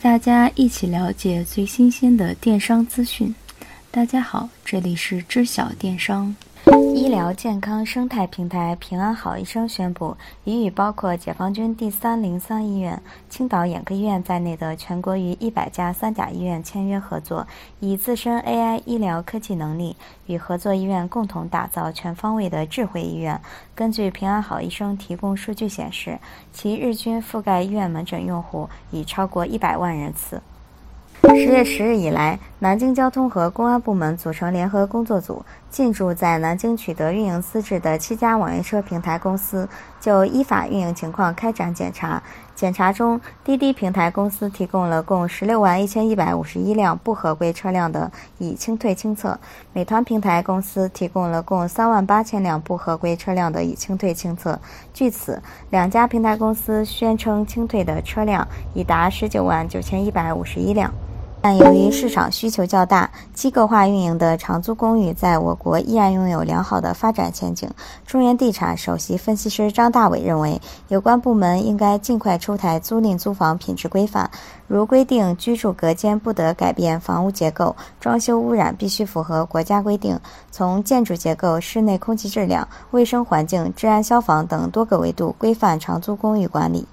大家一起了解最新鲜的电商资讯。大家好，这里是知晓电商。医疗健康生态平台平安好医生宣布，已与包括解放军第三零三医院、青岛眼科医院在内的全国逾一百家三甲医院签约合作，以自身 AI 医疗科技能力，与合作医院共同打造全方位的智慧医院。根据平安好医生提供数据显示，其日均覆盖医院门诊用户已超过一百万人次。十月十日以来，南京交通和公安部门组成联合工作组，进驻在南京取得运营资质的七家网约车平台公司，就依法运营情况开展检查。检查中，滴滴平台公司提供了共十六万一千一百五十一辆不合规车辆的已清退清册；美团平台公司提供了共三万八千辆不合规车辆的已清退清册。据此，两家平台公司宣称清退的车辆已达十九万九千一百五十一辆。但由于市场需求较大，机构化运营的长租公寓在我国依然拥有良好的发展前景。中原地产首席分析师张大伟认为，有关部门应该尽快出台租赁租房品质规范，如规定居住隔间不得改变房屋结构，装修污染必须符合国家规定，从建筑结构、室内空气质量、卫生环境、治安消防等多个维度规范长租公寓管理。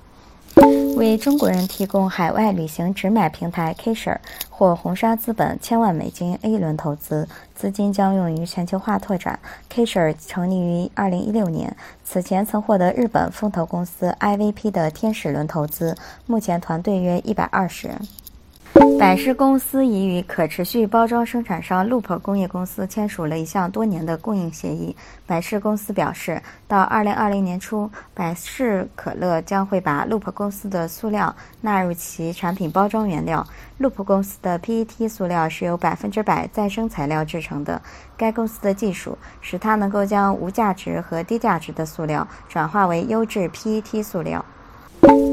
为中国人提供海外旅行直买平台 Kisher 或红杉资本千万美金 A 轮投资，资金将用于全球化拓展。Kisher 成立于2016年，此前曾获得日本风投公司 IVP 的天使轮投资，目前团队约120人。百事公司已与可持续包装生产商 Loop 工业公司签署了一项多年的供应协议。百事公司表示，到2020年初，百事可乐将会把 Loop 公司的塑料纳入其产品包装原料。Loop 公司的 PET 塑料是由百分之百再生材料制成的。该公司的技术使它能够将无价值和低价值的塑料转化为优质 PET 塑料。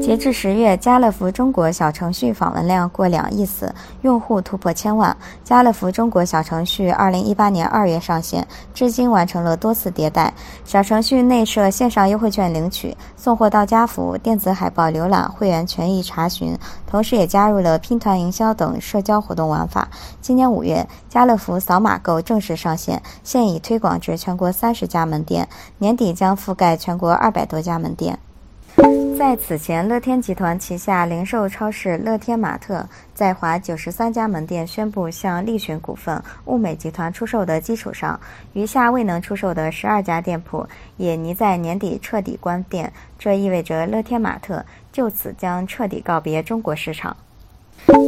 截至十月，家乐福中国小程序访问量过两亿次，用户突破千万。家乐福中国小程序二零一八年二月上线，至今完成了多次迭代。小程序内设线上优惠券领取、送货到家服务、电子海报浏览、会员权益查询，同时也加入了拼团营销等社交活动玩法。今年五月，家乐福扫码购正式上线，现已推广至全国三十家门店，年底将覆盖全国二百多家门店。在此前，乐天集团旗下零售超市乐天玛特在华九十三家门店宣布向力群股份、物美集团出售的基础上，余下未能出售的十二家店铺也拟在年底彻底关店。这意味着乐天玛特就此将彻底告别中国市场。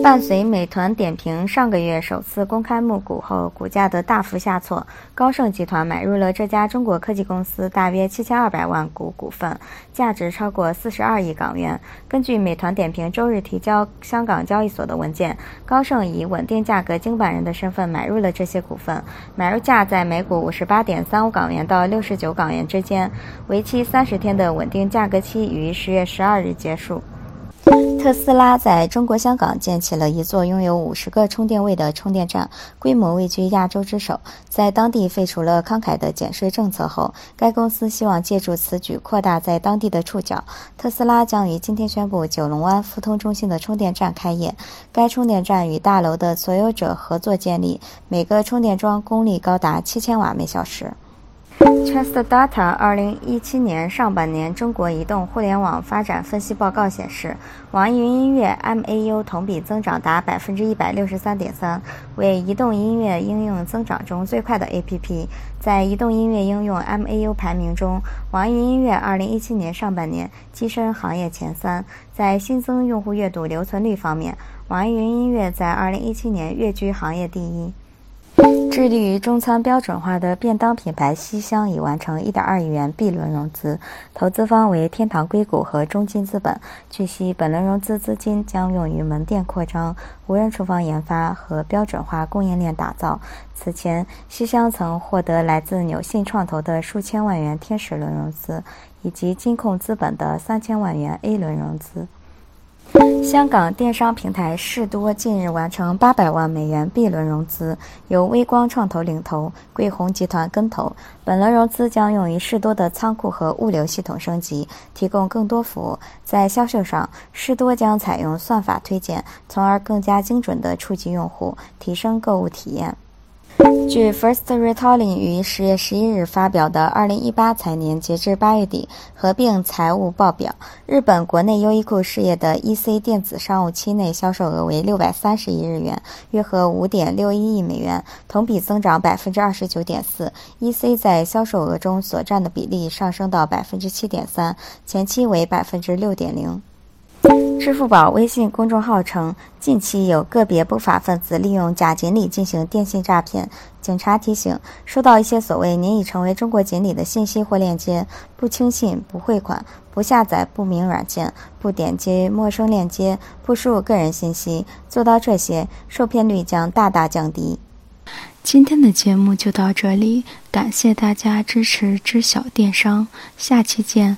伴随美团点评上个月首次公开募股后，股价的大幅下挫，高盛集团买入了这家中国科技公司大约七千二百万股股份，价值超过四十二亿港元。根据美团点评周日提交香港交易所的文件，高盛以稳定价格经办人的身份买入了这些股份，买入价在每股五十八点三五港元到六十九港元之间，为期三十天的稳定价格期于十月十二日结束。特斯拉在中国香港建起了一座拥有五十个充电位的充电站，规模位居亚洲之首。在当地废除了慷慨的减税政策后，该公司希望借助此举扩大在当地的触角。特斯拉将于今天宣布九龙湾富通中心的充电站开业。该充电站与大楼的所有者合作建立，每个充电桩功率高达七千瓦每小时。Trust Data 二零一七年上半年中国移动互联网发展分析报告显示，网易云音乐 MAU 同比增长达百分之一百六十三点三，为移动音乐应用增长中最快的 APP。在移动音乐应用 MAU 排名中，网易云音乐二零一七年上半年跻身行业前三。在新增用户阅读留存率方面，网易云音乐在二零一七年跃居行业第一。致力于中餐标准化的便当品牌西乡已完成1.2亿元 B 轮融资，投资方为天堂硅谷和中金资本。据悉，本轮融资资金将用于门店扩张、无人厨房研发和标准化供应链打造。此前，西乡曾获得来自纽信创投的数千万元天使轮融资，以及金控资本的三千万元 A 轮融资。香港电商平台士多近日完成八百万美元 B 轮融资，由微光创投领投，桂鸿集团跟投。本轮融资将用于士多的仓库和物流系统升级，提供更多服务。在销售上，士多将采用算法推荐，从而更加精准地触及用户，提升购物体验。据 First Retailing 于十月十一日发表的二零一八财年截至八月底合并财务报表，日本国内优衣库事业的 EC 电子商务期内销售额为六百三十亿日元，约合五点六一亿美元，同比增长百分之二十九点四。EC 在销售额中所占的比例上升到百分之七点三，前期为百分之六点零。支付宝微信公众号称，近期有个别不法分子利用假锦鲤进行电信诈骗。警察提醒：收到一些所谓“您已成为中国锦鲤”的信息或链接，不轻信、不汇款、不下载不明软件、不点击陌生链接、不输入个人信息。做到这些，受骗率将大大降低。今天的节目就到这里，感谢大家支持知晓电商，下期见。